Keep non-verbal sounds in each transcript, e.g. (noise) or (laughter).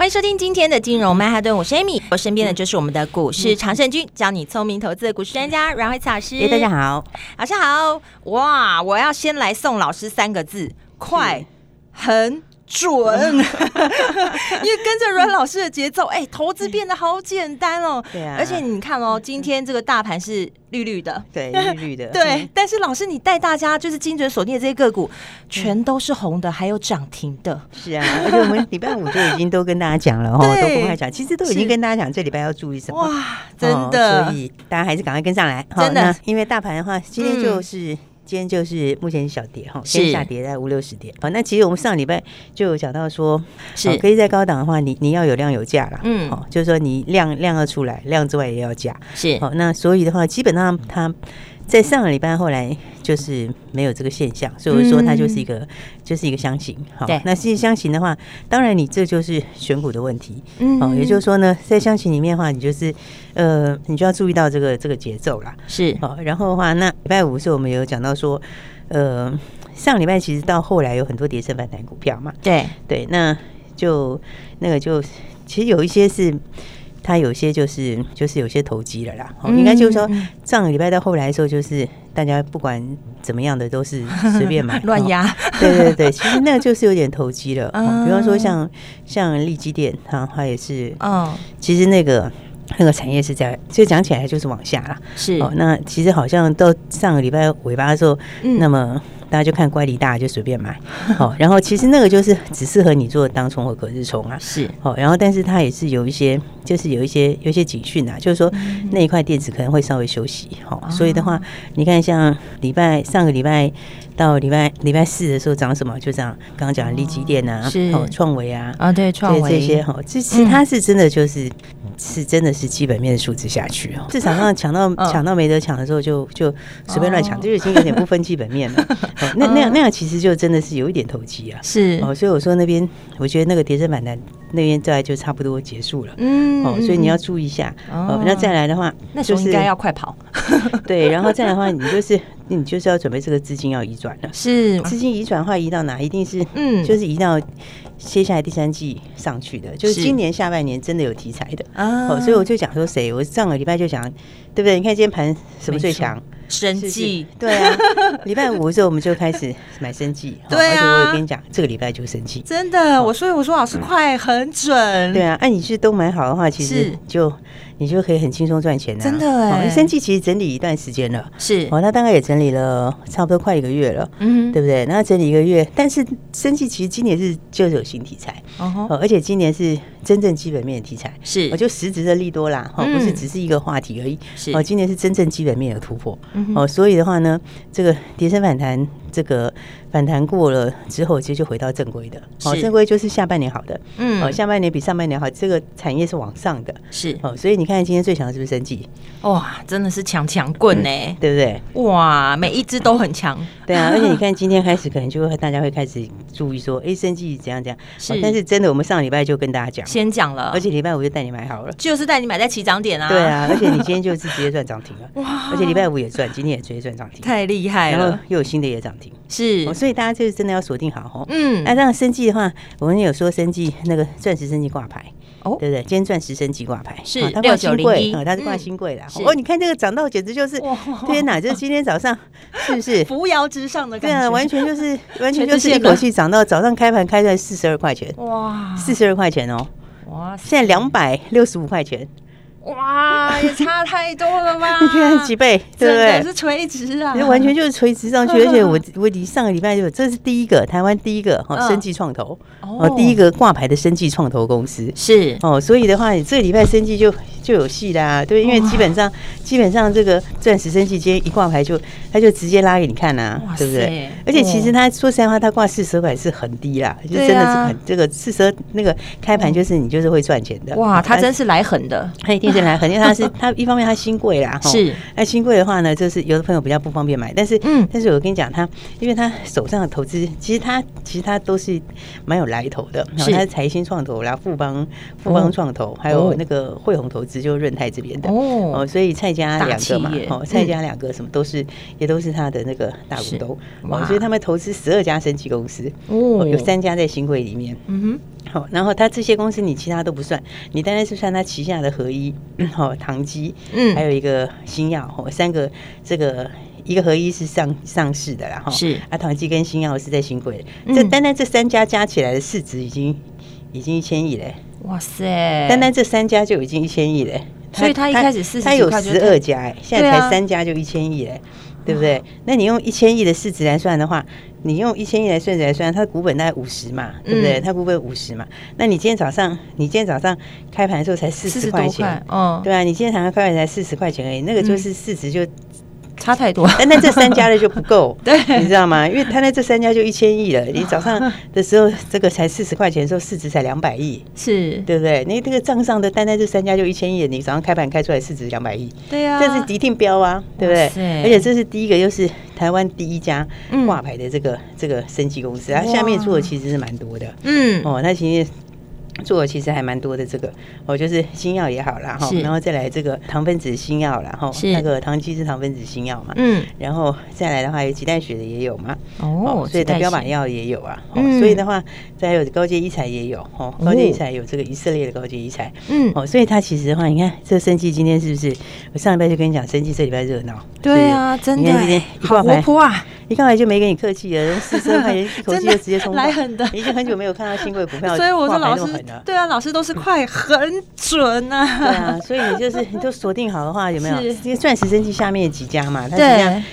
欢迎收听今天的金融曼哈顿，我是 Amy，我身边的就是我们的股市常胜军，教你聪明投资的股市专家阮慧慈老师。大家好，老师好。哇，我要先来送老师三个字：快、很。准，(laughs) 因为跟着阮老师的节奏，哎、欸，投资变得好简单哦。(laughs) 对啊，而且你看哦，今天这个大盘是绿绿的，对，(laughs) 绿绿的。对，但是老师你带大家就是精准锁定的这些个股，全都是红的，还有涨停的。是啊，而且我们礼拜五就已经都跟大家讲了哈，都公开讲，其实都已经跟大家讲这礼拜要注意什么。哇，真的，所以大家还是赶快跟上来。真的，因为大盘的话，今天就是。今天就是目前小跌哈，先下跌在五六十点。好，那其实我们上礼拜就有讲到说，是可以在高档的话，你你要有量有价啦。嗯，好，就是说你量量要出来，量之外也要价。是，好，那所以的话，基本上它。在上个礼拜后来就是没有这个现象，所以我说它就是一个、嗯、就是一个箱型。好，那其实箱型的话，当然你这就是选股的问题。嗯，哦，也就是说呢，在箱型里面的话，你就是呃，你就要注意到这个这个节奏啦。是，好，然后的话，那礼拜五的时候我们有讲到说，呃，上礼拜其实到后来有很多跌升反弹股票嘛。对对，那就那个就其实有一些是。它有些就是就是有些投机了啦，嗯、应该就是说上个礼拜到后来的时候，就是大家不管怎么样的都是 (laughs) 随便买。乱压，对对对，其实那个就是有点投机了。嗯、比方说像像利基店，它它也是，哦，其实那个那个产业是在，就讲起来就是往下了，是。哦。那其实好像到上个礼拜尾巴的时候，嗯、那么。大家就看乖离大就随便买，(laughs) 好，然后其实那个就是只适合你做当冲或隔日冲啊，是，好，然后但是它也是有一些，就是有一些有一些警讯啊，就是说那一块电子可能会稍微休息，好，所以的话，你看像礼拜上个礼拜到礼拜礼拜四的时候涨什么，就这样，刚刚讲的利基电啊，是，创维啊，啊对，创维这些哈，这其实它是真的就是。是真的是基本面的数字下去哦，市场上抢到 (laughs) 抢到没得抢的时候就就随便乱抢，就已经有点不分基本面了。(laughs) 那那样那样其实就真的是有一点投机啊。是哦，所以我说那边我觉得那个跌升反弹那边再来就差不多结束了。嗯哦，所以你要注意一下哦。那再来的话，那就是应该要快跑。(laughs) 对，然后再来的话，你就是你就是要准备这个资金要移转了。是资金移转的话，移到哪？一定是嗯，就是移到。接下来第三季上去的，就是今年下半年真的有题材的啊，哦，所以我就讲说谁，我上个礼拜就讲，对不对？你看今天盘什么最强？生计，对啊，(laughs) 礼拜五的时候我们就开始买生计，(laughs) 对啊，而且我有跟你讲，这个礼拜就生计，真的，我所以我说老师快很准，对啊，按你是都买好的话，其实就。你就可以很轻松赚钱的，真的哎！生计其实整理一段时间了，是。哦，他大概也整理了差不多快一个月了，嗯，对不对？那整理一个月，但是生计其实今年是就是有新题材，哦，而且今年是真正基本面的题材，是，我就实质的利多啦，哦，不是只是一个话题而已，是。哦，今年是真正基本面的突破，哦，所以的话呢，这个跌升反弹。这个反弹过了之后，其实就回到正规的。哦，正规就是下半年好的。嗯，哦，下半年比上半年好，这个产业是往上的。是哦，所以你看今天最强的是不是生技？哇，真的是强强棍呢，对不对？哇，每一只都很强。对啊，(laughs) 而且你看今天开始，可能就会大家会开始注意说，哎，生技怎样怎样。是，但是真的，我们上礼拜就跟大家讲，先讲了，而且礼拜五就带你买好了，就是带你买在起涨点啊。对啊，而且你今天就是直接赚涨停了。(laughs) 哇，而且礼拜五也赚，今天也直接赚涨停，太厉害了。然后又有新的也涨。是，所以大家就是真的要锁定好哦。嗯，那这样生计的话，我们有说生计那个钻石生计挂牌哦，对不对？今天钻石升级挂牌。是它挂新贵，它是挂新贵的。哦，你看这个涨到简直就是天哪！就是今天早上 (laughs) 是不是？扶摇直上的感觉？对啊，完全就是 (laughs) 完全就是一口气涨到早上开盘开在四十二块钱。哇，四十二块钱哦。哇，现在两百六十五块钱。哇，也差太多了吧？(laughs) 你看几倍，对不对？是垂直啊，完全就是垂直上去。(laughs) 而且我我离上个礼拜就这是第一个台湾第一个哈生技创投哦，第一个挂牌的生技创投公司是哦，所以的话，你这个礼拜生技就就有戏啦，对，因为基本上基本上这个钻石生气今天一挂牌就他就直接拉给你看呐，对不对？而且其实他说实在话，他挂四十块是很低啦，就真的是很这个四十那个开盘就是你就是会赚钱的。哇，他真是来狠的，他一定是来狠，因为他是 (laughs) 他一方面他新贵啦，是。那新贵的话呢，就是有的朋友比较不方便买，但是嗯，但是我跟你讲，他因为他手上的投资其实他其实他都是蛮有来头的，然后他是财新创投，然后富邦富邦创投，还有那个汇宏投资，就润泰这边的。哦，所以蔡家两个嘛，哦，蔡家两个什么都是也都是他的那个大股东哦，所以他们投资十二家升级公司哦，有三家在新贵里面，嗯哼，好，然后他这些公司你其他都不算，你单单是算他旗下的合一，好，唐基，嗯，还有一个新药，哦，三个这个。一个合一是上上市的啦，哈，是。啊，唐基跟新药是在新贵的，嗯、这单单这三家加起来的市值已经已经一千亿嘞，哇塞！单单这三家就已经一千亿嘞，所以他一开始四十，他有十二家哎，现在才三家就一千亿嘞，对不对？那你用一千亿的市值来算的话，你用一千亿来算来算，它的股本大概五十嘛，对不对？它股本五十嘛，那你今天早上你今天早上开盘的时候才四十块钱，哦，对啊，你今天早上开盘才四十块钱而已，那个就是市值就。差太多，但那这三家的就不够，(laughs) 对，你知道吗？因为他那这三家就一千亿了，你早上 (laughs) 的时候这个才四十块钱的时候，市值才两百亿，是。对不对？你这个账上的单单这三家就一千亿，你早上开盘开出来市值两百亿，对啊，这是一定标啊，对不对？而且这是第一个，又是台湾第一家挂牌的这个这个升级公司，它下面做的其实是蛮多的，嗯，哦，那其实。做的其实还蛮多的，这个哦，就是新药也好啦，哈，然后再来这个糖分子新药啦，哈，那个糖基是糖分子新药嘛，嗯，然后再来的话有脐带血的也有嘛，哦，所以它标靶药也有啊，哦，所以的话再有高阶医材也有，哦，高阶医材有这个以色列的高阶医材，嗯，哦，所以它其实的话，你看这个生技今天是不是？我上礼拜就跟你讲，生技这礼拜热闹，对啊，真的，好活泼啊。(laughs) 一刚来就没跟你客气了，(laughs) 四十块钱一口气就直接冲来狠的，已经很久没有看到新贵股票，(laughs) 所以我说老师，对啊，老师都是快很准呐，对啊，所以你就是你都锁定好的话，有没有？因为钻石生技下面几家嘛，它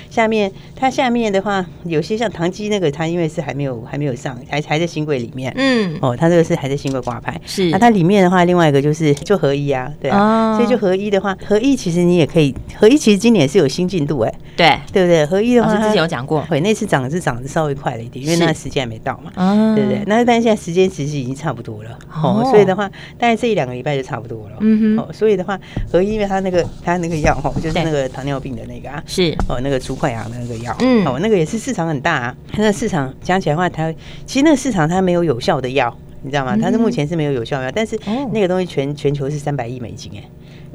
下面它下面的话，有些像唐基那个，它因为是还没有还没有上，还还在新贵里面，嗯，哦，它这个是还在新贵挂牌，是，那它里面的话，另外一个就是就合一啊，对啊，所以就合一的话，合一其实你也可以，合一其实今年是有新进度哎，对，对不对？合一的话，之前有讲过。对那次涨是涨得稍微快了一点，因为那时间还没到嘛，对不对？那但现在时间其实已经差不多了，哦，所以的话，大概这一两个礼拜就差不多了，嗯哼，所以的话，合一因为它那个它那个药哈，就是那个糖尿病的那个啊，是。哦，那个除溃疡的那个药，嗯，哦，那个也是市场很大啊，它那市场讲起来的话，它其实那个市场它没有有效的药，你知道吗？它是目前是没有有效的药，但是那个东西全全球是三百亿美金哎，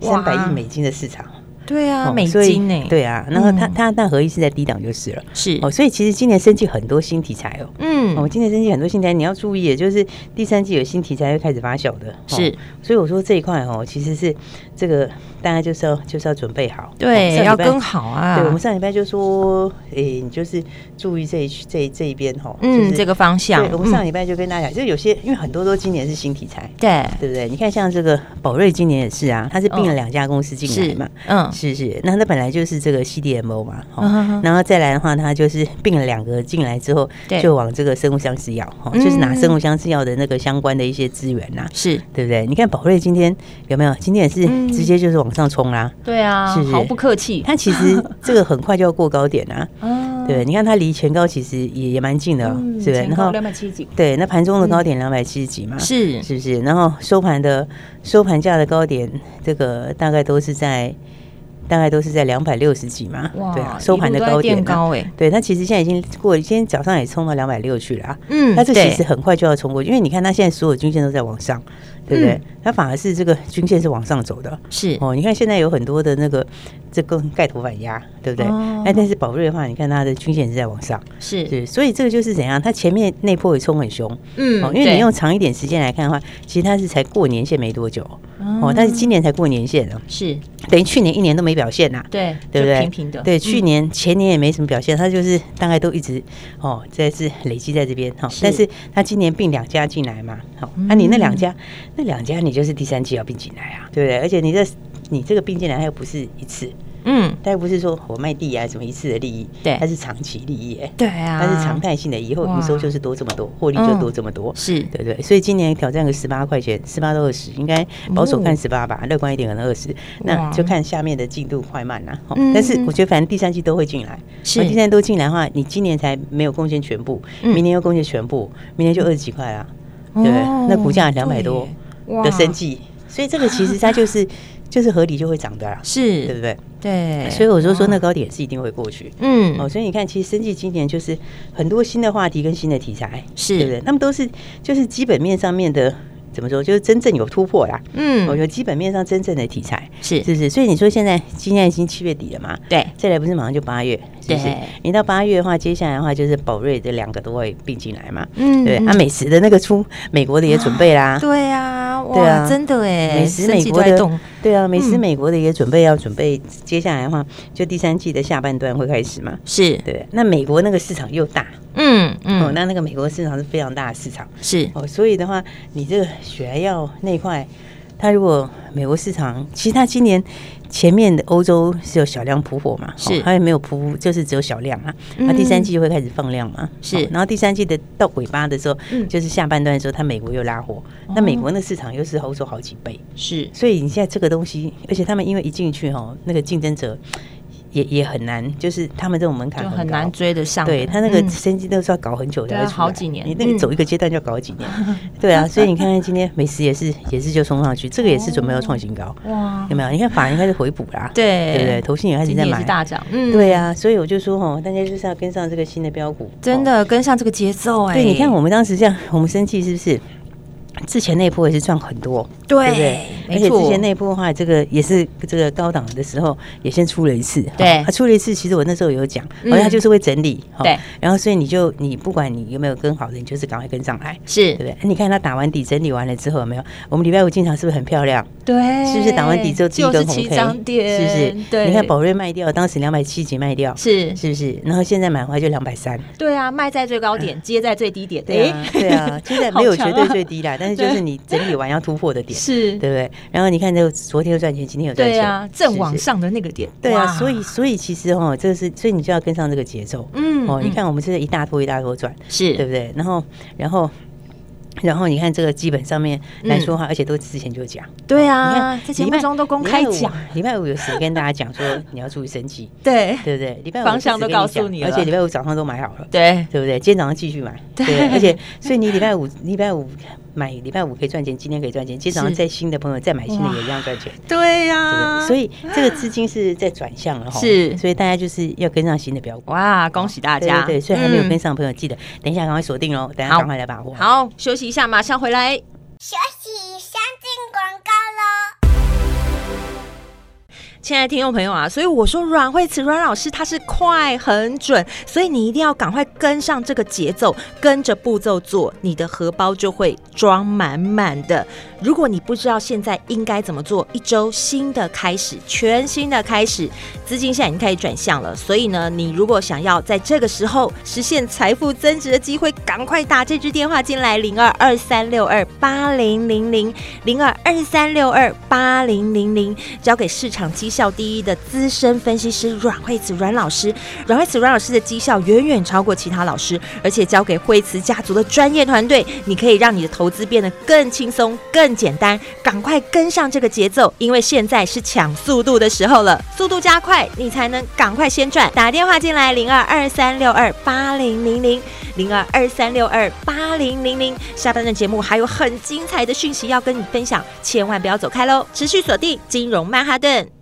三百亿美金的市场。对啊，美金呢？对啊，然后它它但合一是在低档就是了，是。哦，所以其实今年升级很多新题材哦，嗯，我，今年升级很多新题材，你要注意，就是第三季有新题材会开始发酵的，是，所以我说这一块哦，其实是这个大家就是要就是要准备好，对，要跟好啊，对，我们上礼拜就说，哎，你就是注意这一这这一边哈，嗯，这个方向，我们上礼拜就跟大家讲，就有些因为很多都今年是新题材，对，对不对？你看像这个宝瑞今年也是啊，它是并了两家公司进来嘛，嗯。是是，那它本来就是这个 CDMO 嘛，哈，然后再来的话，它就是并了两个进来之后，就往这个生物相似药，哈，就是拿生物相似药的那个相关的一些资源呐，是。对不对？你看宝瑞今天有没有？今天也是直接就是往上冲啦，对啊，是毫不客气。它其实这个很快就要过高点啊，(laughs) 对，你看它离前高其实也也蛮近的，是不是？然后两百七十几，对，那盘中的高点两百七十几嘛，是。是不是？然后收盘的收盘价的高点，这个大概都是在。大概都是在两百六十几嘛，对啊，收盘的高点高哎，对，它其实现在已经过，今天早上也冲到两百六去了啊，嗯，那这其实很快就要冲过去，因为你看它现在所有均线都在往上，对不对？它反而是这个均线是往上走的，是。哦，你看现在有很多的那个这个盖头反压，对不对？哎，但是宝瑞的话，你看它的均线是在往上，是是，所以这个就是怎样？它前面那波也冲很凶，嗯，哦，因为你用长一点时间来看的话，其实它是才过年线没多久。哦，但是今年才过年限了，是等于去年一年都没表现呐，对对不对？平平的，对，去年前年也没什么表现，它就是大概都一直哦，这是累积在这边哈。但是它今年并两家进来嘛，好，那你那两家那两家你就是第三季要并进来啊，对不对？而且你这你这个并进来它又不是一次，嗯，但不是说我卖地啊什么一次的利益，对，它是长期利益，哎，对啊，它是常态性的，以后营收就是多这么多，获利就多这么多，是。对对，所以今年挑战个十八块钱，十八到二十，应该保守看十八吧，乐观一点可能二十，那就看下面的进度快慢啦。但是我觉得反正第三季都会进来，是，第三季都进来的话，你今年才没有贡献全部，明年又贡献全部，明年就二十几块啦，对不对？那股价两百多的生技，所以这个其实它就是。(laughs) 就是合理就会涨的啦，是对不对？对，所以我就说那高点是一定会过去。嗯，哦，所以你看，其实生技今年就是很多新的话题跟新的题材，是对不对？他们都是就是基本面上面的。怎么说？就是真正有突破啦。嗯，我觉得基本面上真正的题材是是是，所以你说现在今年已经七月底了嘛？对，再来不是马上就八月，是不是？你到八月的话，接下来的话就是宝瑞这两个都会并进来嘛？嗯，对。啊，美食的那个出美国的也准备啦。对啊，对啊，真的哎，美食美国的对啊，美食美国的也准备要准备，接下来的话就第三季的下半段会开始嘛？是对。那美国那个市场又大。嗯嗯，哦，那那个美国市场是非常大的市场，是哦，所以的话，你这个血癌药那块，它如果美国市场，其实它今年。前面的欧洲是有小量铺货嘛？是，它也没有铺，就是只有小量嘛。那第三季就会开始放量嘛？是，然后第三季的到尾巴的时候，就是下半段的时候，它美国又拉货，那美国那市场又是欧洲好几倍，是。所以你现在这个东西，而且他们因为一进去哈，那个竞争者。也也很难，就是他们这种门槛很难追得上。对他那个生技都是要搞很久的，好几年。你那个走一个阶段就要搞几年。对啊，所以你看看今天美食也是也是就冲上去，这个也是准备要创新高。哇，有没有？你看法人开始回补啦，(laughs) 对对对？投信也开始在买，大涨。嗯，对啊，所以我就说哈，大家就是要跟上这个新的标股，真的跟上这个节奏哎。对，你看我们当时这样，我们生气是不是？之前那波也是赚很多，对不对？而且之前那波的话，这个也是这个高档的时候也先出了一次，对，他出了一次，其实我那时候有讲，而且他就是会整理，对。然后所以你就你不管你有没有跟好的，你就是赶快跟上来，是对不对？你看他打完底整理完了之后有没有？我们礼拜五进场是不是很漂亮？对，是不是打完底之后第一根红 K？是不是？对，你看宝瑞卖掉，当时两百七几卖掉，是是不是？然后现在买回来就两百三，对啊，卖在最高点，接在最低点，对啊，对啊，现在 (laughs) 没有绝对最低啦，但是。就是你整理完要突破的点，是对不对？然后你看，这个昨天又赚钱，今天又赚钱，对啊，正往上的那个点，对啊。所以，所以其实哦，这个是，所以你就要跟上这个节奏，嗯，哦，你看我们这个一大波一大波赚，是对不对？然后，然后。然后你看这个基本上面来说话，而且都之前就讲。对啊，在节目中都公开讲。礼拜五有时跟大家讲说你要注意生气，对对不对？礼拜五方向都告诉你，而且礼拜五早上都买好了，对对不对？今天早上继续买，对，而且所以你礼拜五礼拜五买礼拜五可以赚钱，今天可以赚钱，今天早上再新的朋友再买新的也一样赚钱。对呀，所以这个资金是在转向了哈，是，所以大家就是要跟上新的标股。哇，恭喜大家！对，所以还没有跟上的朋友记得等一下赶快锁定哦，等下赶快来把握。好，休息。一下，马上回来。休息，先进广告喽。亲爱的听众朋友啊，所以我说阮慧慈阮老师他是快很准，所以你一定要赶快跟上这个节奏，跟着步骤做，你的荷包就会装满满的。如果你不知道现在应该怎么做，一周新的开始，全新的开始，资金现在已经开始转向了。所以呢，你如果想要在这个时候实现财富增值的机会，赶快打这支电话进来，零二二三六二八零零零零二二三六二八零零零，交给市场机效第一的资深分析师阮慧慈阮老师，阮慧慈阮老师的绩效远远超过其他老师，而且交给慧慈家族的专业团队，你可以让你的投资变得更轻松、更简单。赶快跟上这个节奏，因为现在是抢速度的时候了，速度加快，你才能赶快先赚。打电话进来零二二三六二八零零零零二二三六二八零零零，下半段节目还有很精彩的讯息要跟你分享，千万不要走开喽！持续锁定金融曼哈顿。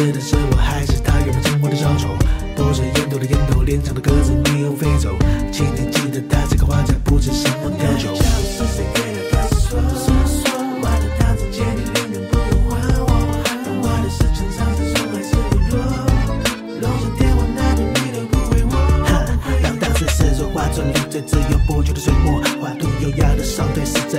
是是我还是他原本沉默的小丑不是烟斗的烟斗脸上的鸽子你又飞走请你记得他是个画家不知什么调酒是谁给他不用我的龙虾电话那头你都不回我自由不捉的水墨画图优雅的商店是在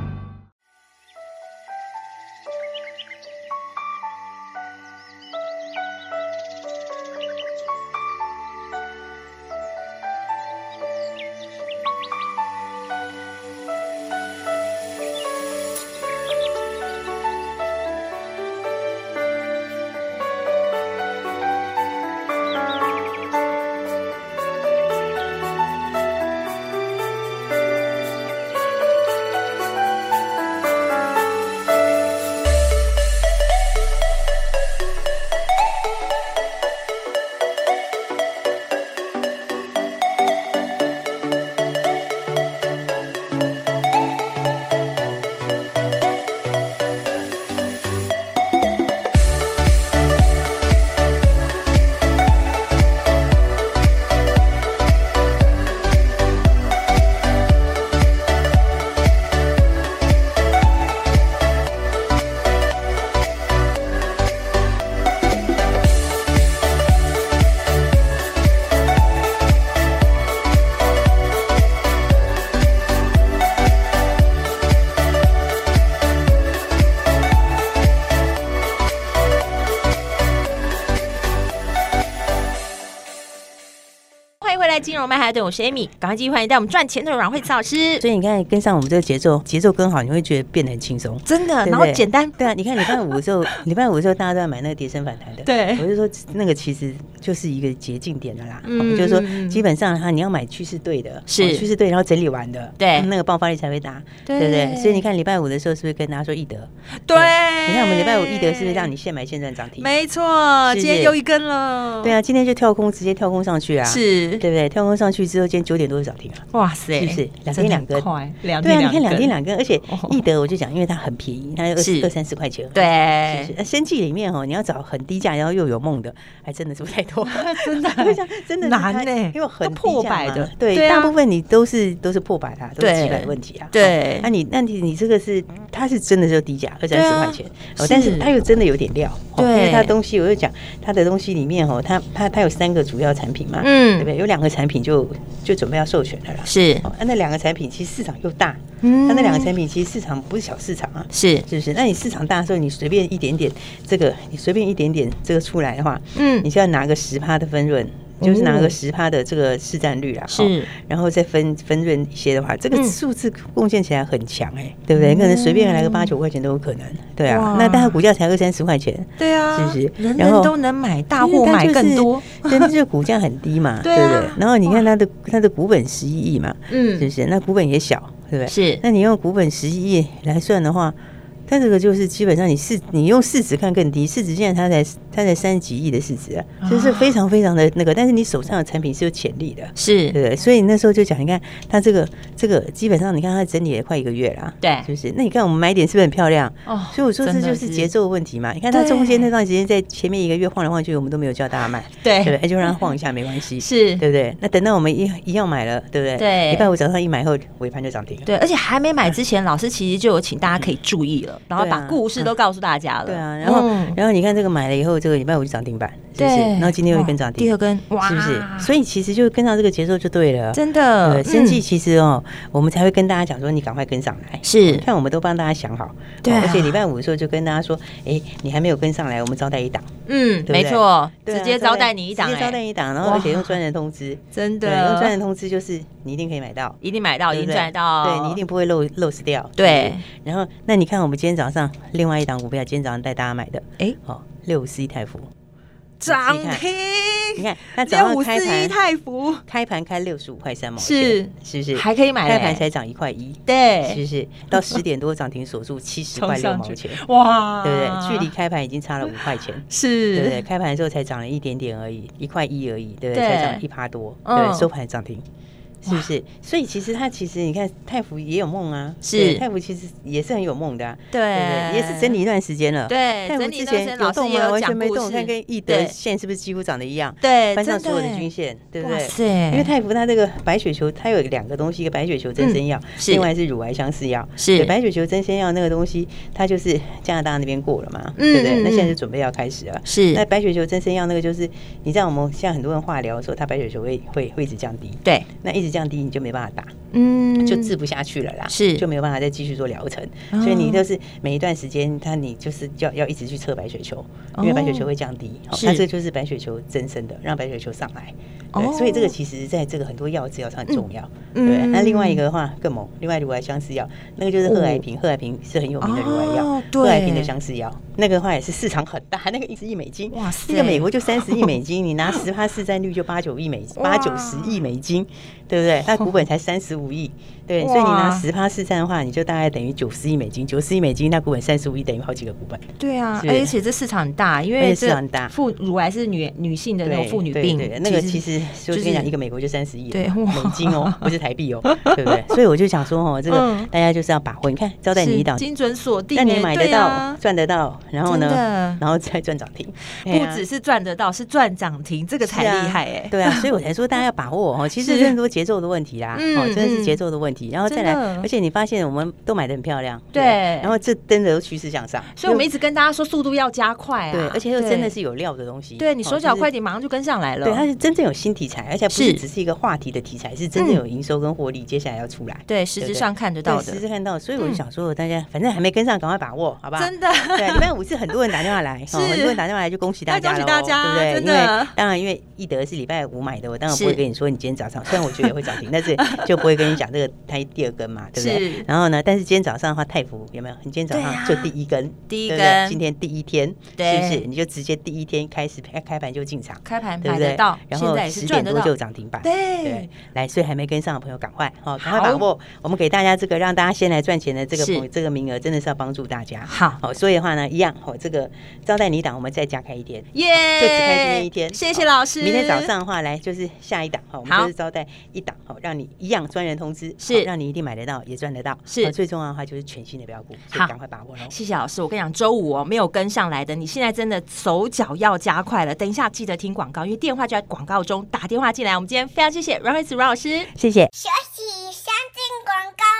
融曼哈顿，我是 Amy，赶快继续欢迎带我们赚钱的阮慧慈老师。所以你看，跟上我们这个节奏，节奏跟好，你会觉得变得很轻松，真的，然后简单。对啊，你看礼拜五的时候，(laughs) 礼拜五的时候大家都在买那个跌升反弹的，对，我就说那个其实就是一个捷径点的啦，嗯，就是说基本上哈，你要买趋势对的，是趋势对，然后整理完的，对，那个爆发力才会大，对不对？所以你看礼拜五的时候，是不是跟大家说易德？对，你看我们礼拜五易德是不是让你现买现赚涨停？没错，今天又一根了。对啊，今天就跳空，直接跳空上去啊，是对不对？跳空上去之后，今天九点多就涨停了，哇塞，是不是？两天两根？对啊，你看两天两根，而且易德我就讲，因为它很便宜，它二二三十块钱，对，是不是？生计里面哦，你要找很低价，然后又有梦的，还真的是不太多，(laughs) 真的，(laughs) 真的难呢，因为很破百的，对，大部分你都是都是破百啊，都是几百问题啊，对，那你那你你这个是它是真的就低价二三十块钱，但是它又真的有点料，对，因为它东西我就讲它的东西里面哦，它它它有三个主要产品嘛，嗯，对不对？有两个产品就就准备要授权的啦，是，那两个产品其实市场又大，嗯，那那两个产品其实市场不是小市场啊，是。是不是？那你市场大的时候，你随便一点点这个，你随便一点点这个出来的话，嗯，你就要拿个十趴的分润。就是拿个十趴的这个市占率啦，是，然后再分分润一些的话，这个数字贡献起来很强哎，对不对？可能随便来个八九块钱都有可能，对啊。那但它股价才二三十块钱，对啊，是不是？人人都能买，大户买更多，但是这个股价很低嘛，(laughs) 对不对？然后你看它的它的股本十一亿嘛，嗯，是不是？那股本也小，对不对？是。那你用股本十一亿来算的话。它这个就是基本上你市你用市值看更低，市值现在它才它才三十几亿的市值啊，就是非常非常的那个，但是你手上的产品是有潜力的，是对不对？所以那时候就讲，你看它这个这个基本上你看它整理了快一个月了，对，是不是？那你看我们买点是不是很漂亮？哦，所以我说这就是节奏问题嘛。你看它中间那段时间在前面一个月晃来晃去，我们都没有叫大家买，(laughs) 对对，就让它晃一下没关系，(laughs) 是对不对？那等到我们一一样买了，对不对？对，礼拜五早上一买后尾盘就涨停了，对，而且还没买之前，老师其实就有请大家可以注意了。(laughs) 然后把故事都告诉大家了，对啊，然后然后你看这个买了以后，这个礼拜五就涨停板，是不是？然后今天又一根涨停，第二根，哇，是不是？所以其实就跟上这个节奏就对了，真的。生技其实哦，我们才会跟大家讲说，你赶快跟上来。是，看我们都帮大家想好，对。而且礼拜五的时候就跟大家说，哎，你还没有跟上来，我们招待一档，嗯，没错，直接招待你一档，直接招待一档，然后而且用专人通知，真的，用专人通知就是你一定可以买到，一定买到，一定赚到，对你一定不会漏漏失掉，对。然后那你看我们今天早上另外一档股票，今天早上带大家买的，哎，好，六五四一太福涨停，你看它早上开盘太福开盘开六十五块三毛是是不是？还可以买？开盘才涨一块一，对，是不是？到十点多涨停锁住七十块六毛钱，哇，对不对？距离开盘已经差了五块钱，是，对不对？开盘的时候才涨了一点点而已，一块一而已，对不对？才涨一趴多，对，收盘涨停。是不是？所以其实他其实你看太福也有梦啊，是太福其实也是很有梦的，对，也是整理一段时间了。对，太福之前有动吗？完全没动，看跟易德线是不是几乎长得一样？对，翻上所有的均线，对不对？是。因为太福它这个白血球，它有两个东西，一个白血球增生药，另外是乳癌相似药。是。白血球增生药那个东西，它就是加拿大那边过了嘛，对不对？那现在就准备要开始了。是。那白血球增生药那个就是，你知道我们现在很多人化疗的时候，它白血球会会会一直降低。对。那一直。降低你就没办法打，嗯，就治不下去了啦，是。就没有办法再继续做疗程，所以你就是每一段时间，它你就是要要一直去测白血球，因为白血球会降低，那这就是白血球增生的，让白血球上来，对，所以这个其实在这个很多药治疗上很重要，对。那另外一个的话更猛，另外乳癌相似药，那个就是贺癌平，贺癌平是很有名的乳癌药，贺癌平的相似药，那个的话也是市场很大，那个一十亿美金，哇，那个美国就三十亿美金，(laughs) 你拿十趴市占率就八九亿美八九十亿美金，对不对？它股本才三十五亿，对，所以你拿十趴市占的话，你就大概等于九十亿美金。九十亿美金，那股本三十五亿，等于好几个股本。对啊，而且这市场很大，因为市场很大。妇乳癌是女女性的那种妇女病，那个其实就跟你讲，一个美国就三十亿对美金哦，不是台币哦，对不对？(laughs) 所以我就想说哦，这个大家就是要把握。你看，招待你一档，精准锁定，那你买得到，赚得到，然后呢，然后再赚涨停。(laughs) 不只是赚得到，是赚涨停，这个才厉害哎。对啊，所以我 (laughs) 才说大家要把握哦。其实更多节奏的问题啦，哦，真的是节奏的问题。然后再来，而且你发现我们都买的很漂亮，对，然后这真的都趋势向上，所以我们一直跟大家说速度要加快啊，对，而且又真的是有料的东西，对你手脚快点，马上就跟上来了，对，它是真正有新题材，而且不是只是一个话题的题材，是真正有营收跟获利，接下来要出来，对，实质上看得到的，实质看到，所以我就想说，大家反正还没跟上，赶快把握，好吧？真的，对，礼拜五是很多人打电话来，(laughs) 很多人打电话来就恭喜大家，恭喜大家，对不对？因为当然，因为易德是礼拜五买的，我当然不会跟你说你今天早上，虽然我觉得也会涨停，但是就不会跟你讲这个它第二根嘛，对不对？然后呢，但是今天早上的话，泰福有没有？你今天早上就第一根，第一根，今天第一天，是不是？你就直接第一天开始开开盘就进场，开盘对不对？然后十点多就涨停板，对，来，所以还没跟上的朋友赶快哦，赶快把握。我们给大家这个让大家先来赚钱的这个这个名额，真的是要帮助大家。好，好，所以的话呢，一样，哦，这个招待你档，我们再加开一天，耶，就只开今天一天。谢谢老师。明天早上的话，来就是下一档，哈，我们就是招待一档，好，让你一样专人通知，是让你一定买得到，也赚得到。是最重要的话，就是全新的标股，好，赶快把握喽。谢谢老师，我跟你讲，周五哦，没有跟上来的，你现在真的手脚要加快了。等一下记得听广告，因为电话就在广告中，打电话进来。我们今天非常谢谢阮慧慈阮老师，谢谢。学习相进广告喽。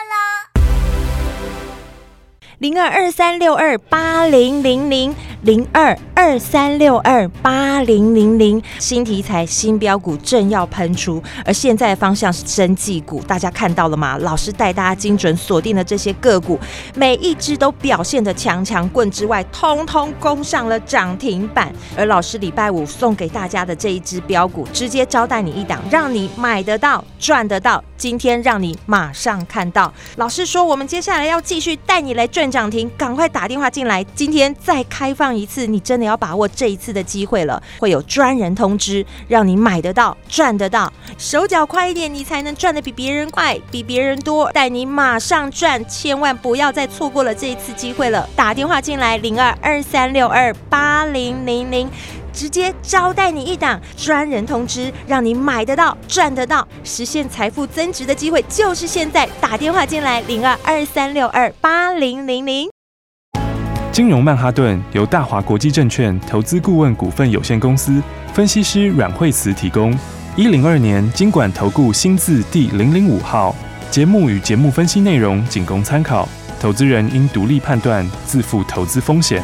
零二二三六二八零零零零二二三六二八零零零，新题材新标股正要喷出，而现在的方向是生技股，大家看到了吗？老师带大家精准锁定的这些个股，每一只都表现得强强棍之外，通通攻上了涨停板。而老师礼拜五送给大家的这一只标股，直接招待你一档，让你买得到赚得到。今天让你马上看到，老师说我们接下来要继续带你来赚涨停，赶快打电话进来。今天再开放一次，你真的要把握这一次的机会了，会有专人通知，让你买得到赚得到，手脚快一点，你才能赚得比别人快，比别人多，带你马上赚，千万不要再错过了这一次机会了。打电话进来，零二二三六二八零零零。直接招待你一档专人通知，让你买得到、赚得到，实现财富增值的机会就是现在！打电话进来，零二二三六二八零零零。金融曼哈顿由大华国际证券投资顾问股份有限公司分析师阮慧慈提供。一零二年金管投顾新字第零零五号。节目与节目分析内容仅供参考，投资人应独立判断，自负投资风险。